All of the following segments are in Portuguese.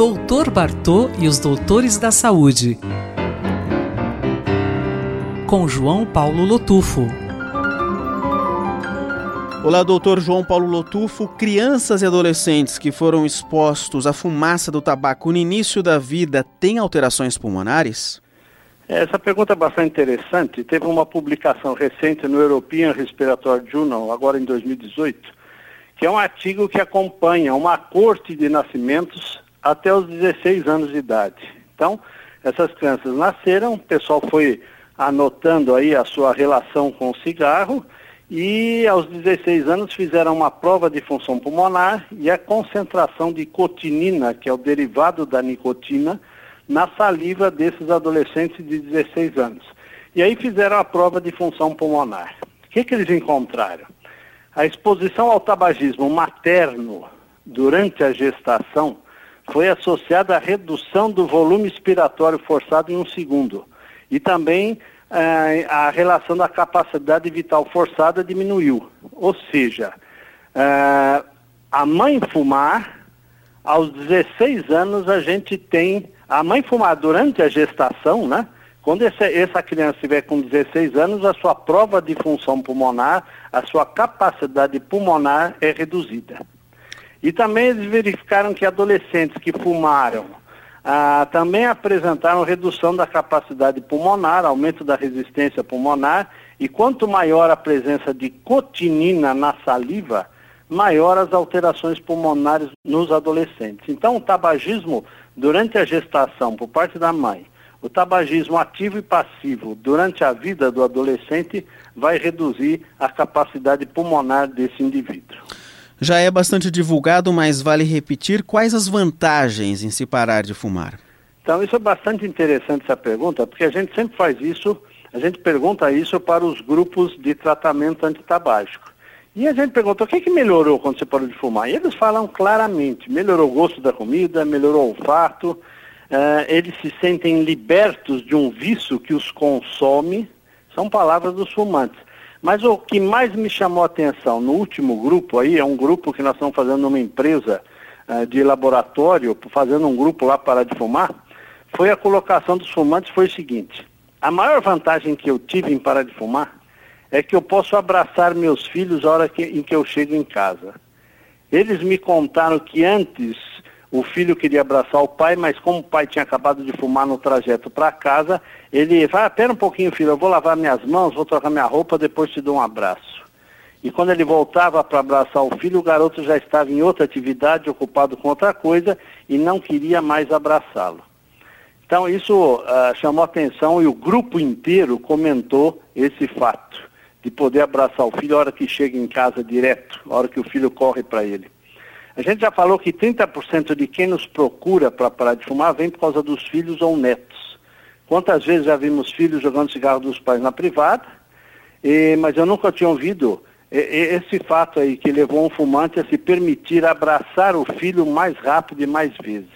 Doutor Bartô e os Doutores da Saúde. Com João Paulo Lotufo. Olá, doutor João Paulo Lotufo. Crianças e adolescentes que foram expostos à fumaça do tabaco no início da vida têm alterações pulmonares? Essa pergunta é bastante interessante. Teve uma publicação recente no European Respiratory Journal, agora em 2018, que é um artigo que acompanha uma corte de nascimentos até os 16 anos de idade. Então, essas crianças nasceram, o pessoal foi anotando aí a sua relação com o cigarro e aos 16 anos fizeram uma prova de função pulmonar e a concentração de cotinina, que é o derivado da nicotina, na saliva desses adolescentes de 16 anos. E aí fizeram a prova de função pulmonar. O que, que eles encontraram? A exposição ao tabagismo materno durante a gestação foi associada à redução do volume expiratório forçado em um segundo. E também eh, a relação da capacidade vital forçada diminuiu. Ou seja, eh, a mãe fumar, aos 16 anos a gente tem. A mãe fumar durante a gestação, né? Quando esse, essa criança estiver com 16 anos, a sua prova de função pulmonar, a sua capacidade pulmonar é reduzida. E também eles verificaram que adolescentes que fumaram ah, também apresentaram redução da capacidade pulmonar, aumento da resistência pulmonar, e quanto maior a presença de cotinina na saliva, maior as alterações pulmonares nos adolescentes. Então, o tabagismo durante a gestação por parte da mãe o tabagismo ativo e passivo durante a vida do adolescente vai reduzir a capacidade pulmonar desse indivíduo. Já é bastante divulgado, mas vale repetir quais as vantagens em se parar de fumar. Então, isso é bastante interessante essa pergunta, porque a gente sempre faz isso, a gente pergunta isso para os grupos de tratamento antitabágico. E a gente perguntou o que, que melhorou quando você parou de fumar. E eles falam claramente, melhorou o gosto da comida, melhorou o olfato, uh, eles se sentem libertos de um vício que os consome, são palavras dos fumantes. Mas o que mais me chamou a atenção no último grupo aí, é um grupo que nós estamos fazendo numa empresa uh, de laboratório, fazendo um grupo lá para de fumar, foi a colocação dos fumantes foi o seguinte, a maior vantagem que eu tive em parar de fumar é que eu posso abraçar meus filhos a hora que, em que eu chego em casa. Eles me contaram que antes o filho queria abraçar o pai, mas como o pai tinha acabado de fumar no trajeto para casa, ele vai, espera um pouquinho, filho, eu vou lavar minhas mãos, vou trocar minha roupa, depois te dou um abraço. E quando ele voltava para abraçar o filho, o garoto já estava em outra atividade, ocupado com outra coisa, e não queria mais abraçá-lo. Então isso uh, chamou atenção e o grupo inteiro comentou esse fato, de poder abraçar o filho a hora que chega em casa direto, a hora que o filho corre para ele. A gente já falou que 30% de quem nos procura para parar de fumar vem por causa dos filhos ou netos. Quantas vezes já vimos filhos jogando cigarro dos pais na privada, e, mas eu nunca tinha ouvido esse fato aí que levou um fumante a se permitir abraçar o filho mais rápido e mais vezes.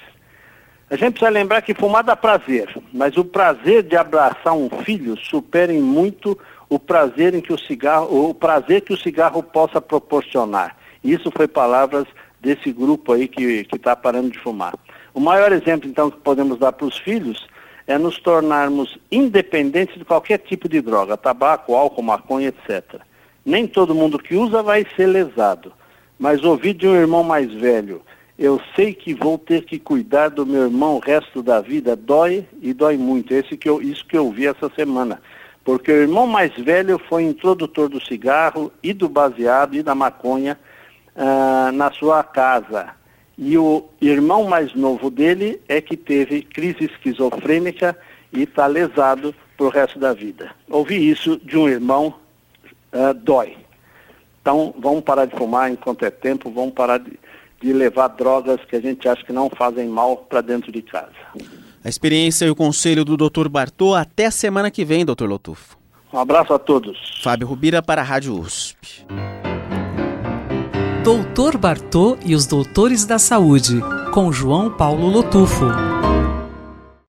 A gente precisa lembrar que fumar dá prazer, mas o prazer de abraçar um filho supera em muito o prazer em que o cigarro, o prazer que o cigarro possa proporcionar. Isso foi palavras desse grupo aí que está parando de fumar. O maior exemplo, então, que podemos dar para os filhos é nos tornarmos independentes de qualquer tipo de droga, tabaco, álcool, maconha, etc. Nem todo mundo que usa vai ser lesado, mas ouvir de um irmão mais velho, eu sei que vou ter que cuidar do meu irmão o resto da vida, dói e dói muito. Esse que eu, isso que eu vi essa semana. Porque o irmão mais velho foi introdutor do cigarro e do baseado e da maconha, uh, na sua casa. E o irmão mais novo dele é que teve crise esquizofrênica e está lesado para o resto da vida. Ouvir isso de um irmão uh, dói. Então, vamos parar de fumar enquanto é tempo, vamos parar de, de levar drogas que a gente acha que não fazem mal para dentro de casa. A experiência e o conselho do Dr. Bartô até a semana que vem, Dr. Lotufo. Um abraço a todos. Fábio Rubira para a Rádio USP. Doutor Bartô e os Doutores da Saúde, com João Paulo Lotufo.